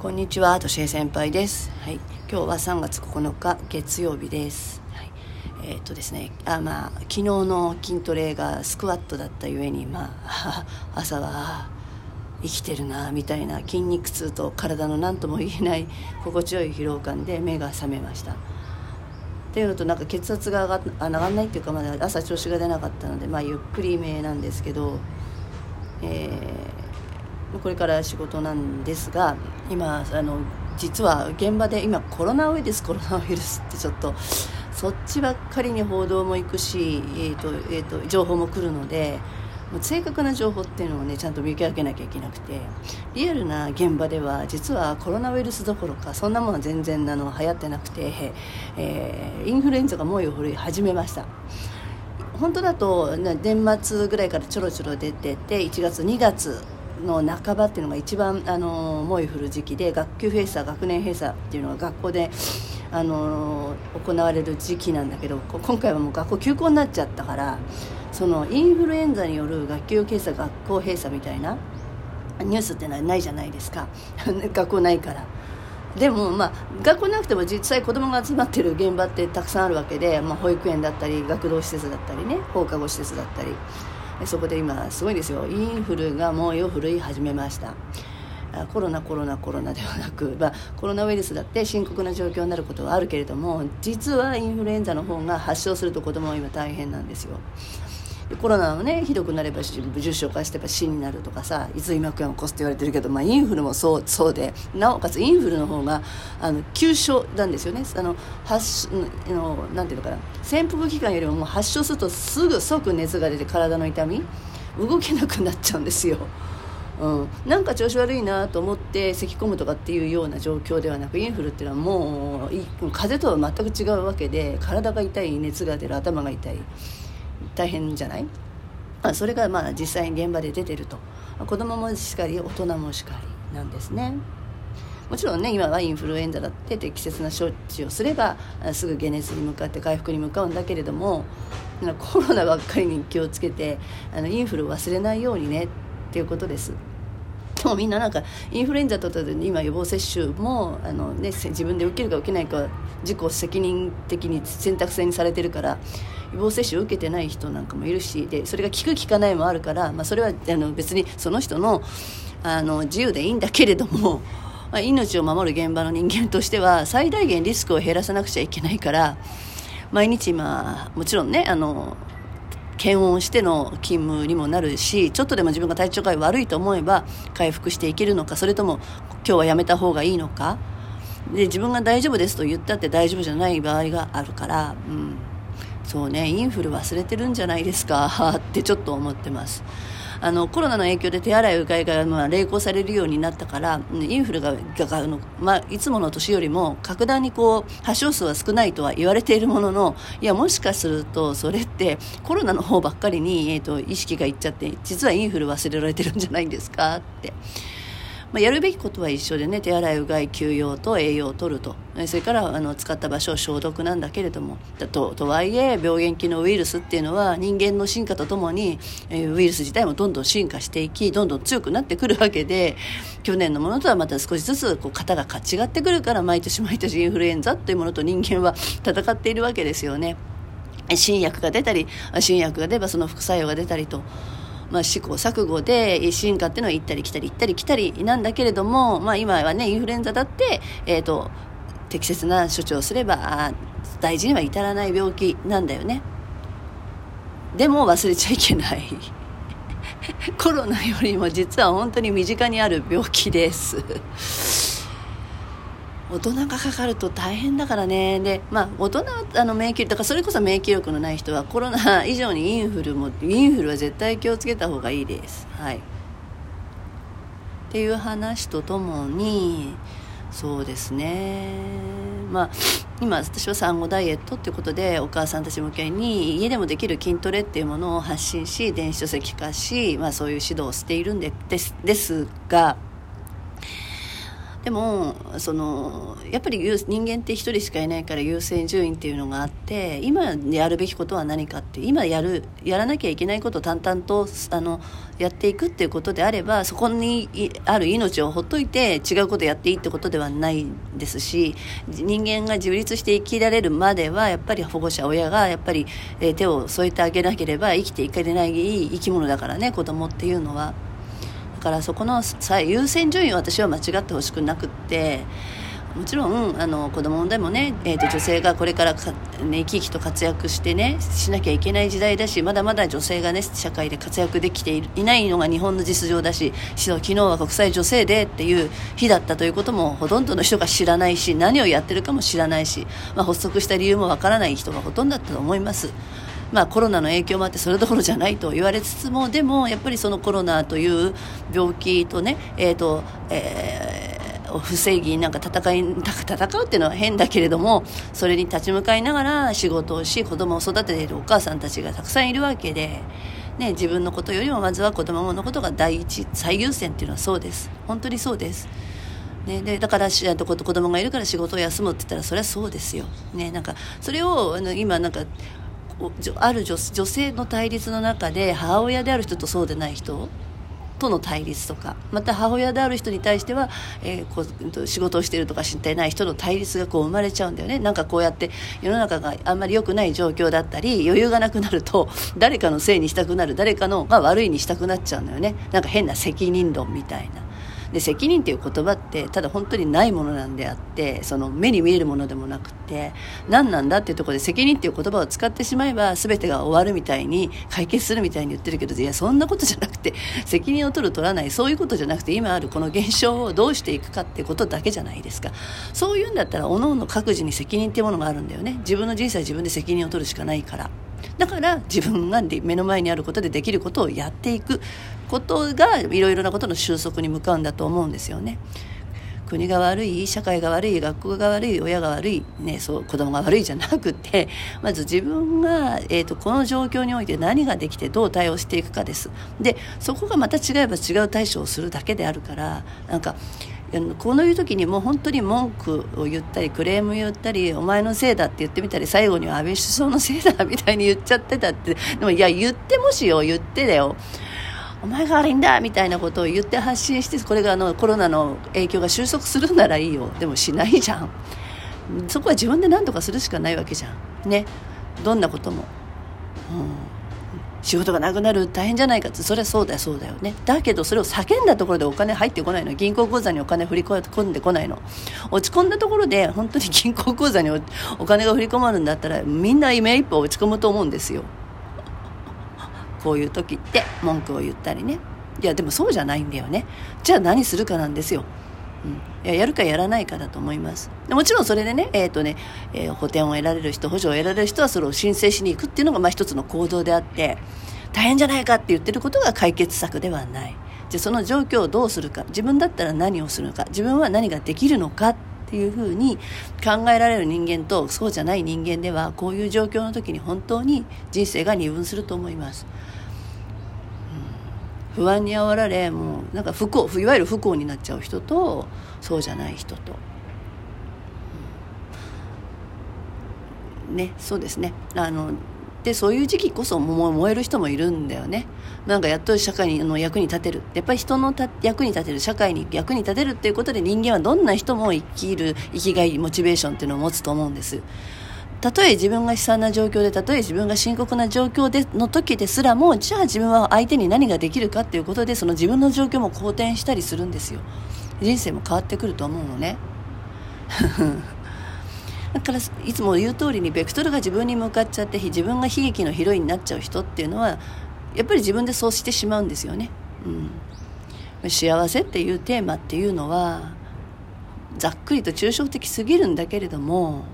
こんにちは、としえ先輩です。はい、今日は3月9日月曜日です。はい、えー、っとですね、あまあ昨日の筋トレがスクワットだったゆえにまあ 朝は生きてるなみたいな筋肉痛と体の何とも言えない心地よい疲労感で目が覚めました。っていうのとなんか血圧が上があ上がんないっていうかまだ朝調子が出なかったのでまあゆっくりめなんですけど、えーこれから仕事なんですが今あの実は現場で今コロナウイルスコロナウイルスってちょっとそっちばっかりに報道も行くし、えーとえーと、情報も来るので正確な情報っていうのをねちゃんと見分けなきゃいけなくてリアルな現場では実はコロナウイルスどころかそんなものは全然あの流行ってなくて、えー、インフルエンザが猛威を振るい始めました。本当だと年末ぐらいからちょろちょろ出てて1月2月の半ばっていうのが一番あの猛威降る時期で学級閉鎖学年閉鎖っていうのが学校であの行われる時期なんだけど今回はもう学校休校になっちゃったからそのインフルエンザによる学級閉鎖学校閉鎖みたいなニュースってのはないじゃないですか 学校ないから。でも、まあ、学校なくても実際子供が集まってる現場ってたくさんあるわけで、まあ、保育園だったり学童施設だったりね放課後施設だったりそこで今すごいですよ。インフルが猛威を振るい始めました。コロナコロナコロナではなく、まあ、コロナウイルスだって深刻な状況になることはあるけれども実はインフルエンザの方が発症すると子供は今大変なんですよ。コロナはねひどくなれば重症化してば死になるとかさいつ今くんを起こすって言われてるけど、まあ、インフルもそうそうで。なおかつインフルの方があの急所なんですよね。あの発のなんていうのかな。潜伏期間よりももう発症するとすぐ即熱が出て体の痛み動けなくなっちゃうんですよ。うん、なんか調子悪いなと思って咳き込むとかっていうような状況ではなくインフルっていうのはもう風邪とは全く違うわけで体が痛い熱が出る頭が痛い。大変じゃない、ま、それがまあ実際に現場で出てると。子供もしかり大人もしかりなんですね。もちろんね今はインフルエンザだって適切な処置をすればすぐ解熱に向かって回復に向かうんだけれどもコロナばっかりに気をつけてあのインフルを忘れないようにねっていうことです。でもみんななんかインフルエンザとで今予防接種もあの、ね、自分で受けるか受けないか自己責任的に選択制にされてるから予防接種を受けてない人なんかもいるしでそれが効く効かないもあるから、まあ、それはあの別にその人のあの自由でいいんだけれども、まあ、命を守る現場の人間としては最大限リスクを減らさなくちゃいけないから毎日今もちろんねあの検温しての勤務にもなるしちょっとでも自分が体調が悪いと思えば回復していけるのかそれとも今日はやめた方がいいのか。で自分が大丈夫ですと言ったって大丈夫じゃない場合があるから、うん、そうねインフル忘れてるんじゃないですか ってちょっと思ってます。あのコロナの影響で手洗いうがいが、まあ、励行されるようになったからインフルががの、まあ、いつもの年よりも格段にこう発症数は少ないとは言われているもののいやもしかするとそれってコロナの方ばっかりに、えーと、意識がいっちゃって実はインフル忘れられてるんじゃないんですかって。まあ、やるべきことは一緒でね手洗いうがい休養と栄養をとるとそれからあの使った場所を消毒なんだけれどもととはいえ病原菌のウイルスっていうのは人間の進化とともに、え、ウイルス自体もどんどん進化していきどんどん強くなってくるわけで去年のものとはまた少しずつこう型が違ってくるから毎年毎年インフルエンザっていうものと人間は戦っているわけですよね。新薬が出たり新薬が出ればその副作用が出たりと。まあ、試行錯誤で進化っていうのは行ったり来たり行ったり来たりなんだけれども、まあ、今はねインフルエンザだって、えーと、適切な処置をすれば大事には至らない病気なんだよね。でも忘れちゃいけない。コロナよりも実は本当に身近にある病気です。大人がかかると大変だからね。で、まあ、大人はあの免疫だからそれこそ免疫力のない人はコロナ以上にインフルもインフルは絶対気をつけた方がいいです。はい、っていう話とともにそうですね。まあ今私は産後ダイエットっていうことでお母さんたち向けに家でもできる筋トレっていうものを発信し電子書籍化し、まあ、そういう指導をしているんでですですがでもそのやっぱり人間って一人しかいないから優先順位っていうのがあって今やるべきことは何かって今やるやらなきゃいけないことを淡々とあのやっていくっていうことであればそこにある命をほっといて違うことやっていいってことではないですし人間が自立して生きられるまではやっぱり保護者親がやっぱり、手を添えてあげなければ生きていかれない生き物だからね子供っていうのは。からそこの優先順位を私は間違ってほしくなくってもちろんあの子供でもね、えーと、女性がこれからか、ね、生き生きと活躍してねしなきゃいけない時代だしまだまだ女性がね社会で活躍できていないのが日本の実情だし昨日は国際女性デーっていう日だったということもほとんどの人が知らないし何をやってるかも知らないし、まあ、発足した理由もわからない人がほとんどだったと思います。まあ、コロナの影響もあってそれどころじゃないと言われつつもでもやっぱりそのコロナという病気とね、えーとえー、不正義なんか戦い戦うっていうのは変だけれどもそれに立ち向かいながら仕事をし子供を育てているお母さんたちがたくさんいるわけで。ね、自分のことよりもまずは子供のことが第一最優先っていうのはそうです本当にそうですね、でだからしと子供がいるから仕事を休むって言ったらそれはそうですよ、ね、なんかそれをあの今なんかある女性の対立の中で母親である人とそうでない人との対立とかまた母親である人に対しては、えー、こう仕事をしているとか知ってない人の対立がこう生まれちゃうんだよねなんかこうやって世の中があんまり良くない状況だったり余裕がなくなると誰かのせいにしたくなる誰かのが悪いにしたくなっちゃうんだよねなんか変な責任論みたいな。で責任っていう言葉ってただ本当にないものなんであってその目に見えるものでもなくて何なんだっていうところで責任っていう言葉を使ってしまえば全てが終わるみたいに解決するみたいに言ってるけどいやそんなことじゃなくて責任を取る取らないそういうことじゃなくて今あるこの現象をどうしていくかってことだけじゃないですか。そういうんだったらおのおの各自に責任っていうものがあるんだよね。自分の人生は自分で責任を取るしかないから。だから自分が目の前にあることでできることをやっていく。ことがいろいろなことの収束に向かうんだと思うんですよね。国が悪い社会が悪い学校が悪い親が悪い、ね、そう子供が悪いじゃなくて まず自分が、えーと、この状況において何ができてどう対応していくかですでそこがまた違えば違う対処をするだけであるからなんかこのいう時にもう本当に文句を言ったりクレームを言ったりお前のせいだって言ってみたり最後には安倍首相のせいだみたいに言っちゃってたってでもいや言ってもしよ言ってだよお前が悪いんだみたいなことを言って発信してこれがあのコロナの影響が収束するならいいよ。でもしないじゃん。そこは自分で何とかするしかないわけじゃん。ね。どんなことも、うん。仕事がなくなる大変じゃないかって。それはそうだよそうだよね。だけどそれを叫んだところでお金入ってこないの。銀行口座にお金振り込んでこないの。落ち込んだところで本当に銀行口座にお金が振り込まるんだったらみんな目一歩落ち込むと思うんですよ。こういう時って文句を言ったりね。いやでもそうじゃないんだよね。じゃあ何するかなんですよ。うん、いややるかやらないかだと思います。もちろんそれでね,、えーとねえー、補填を得られる人補助を得られる人はそれを申請しに行くっていうのがまあ一つの行動であって大変じゃないかって言ってることが解決策ではない。じゃあその状況をどうするか。自分だったら何をするのか。自分は何ができるのかっていうふうに考えられる人間とそうじゃない人間ではこういう状況の時に本当に人生が二分すると思います。不安にあおられもうなんか不幸いわゆる不幸になっちゃう人とそうじゃない人と、ねそうですね。あのでそういう時期こそ燃える人もいるんだよね。なんかやっと社会の役に立てる。やっぱり人の役に立てる社会に役に立てるっていうことで人間はどんな人も生きる生きがいモチベーションっていうのを持つと思うんです。たとえ自分が悲惨な状況でたとえ自分が深刻な状況での時ですらもじゃあ自分は相手に何ができるかっていうことでその自分の状況も好転したりするんですよ。人生も変わってくると思うのね。だからいつも言う通りにベクトルが自分に向かっちゃって自分が悲劇のヒロインになっちゃう人っていうのはやっぱり自分でそうしてしまうんですよね、うん、幸せっていうテーマっていうのはざっくりと抽象的すぎるんだけれども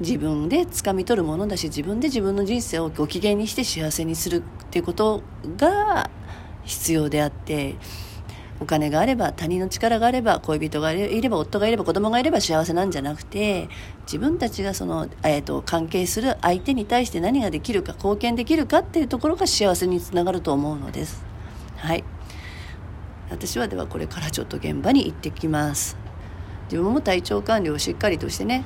自分で掴み取るものだし自分で自分の人生をご機嫌にして幸せにするっていうことが必要であってお金があれば他人の力があれば恋人がいれば夫がいれば子供がいれば幸せなんじゃなくて自分たちがその、えーと、関係する相手に対して何ができるか貢献できるかっていうところが幸せにつながると思うのです。はい私はではこれからちょっと現場に行ってきます自分も体調管理をしっかりとしてね、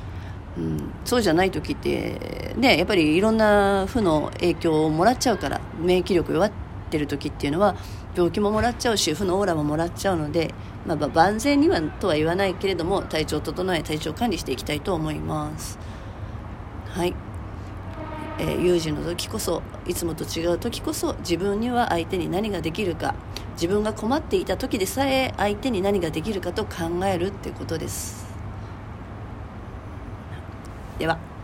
うん、そうじゃない時ってねやっぱりいろんな負の影響をもらっちゃうから免疫力弱ってる時っていうのは病気ももらっちゃうし負のオーラももらっちゃうので、まあ、万全にはとは言わないけれども体調を整え体調管理していきたいと思います。はい。えー、有事の時こそいつもと違う時こそ自分には相手に何ができるか自分が困っていた時でさえ相手に何ができるかと考えるってことです。では。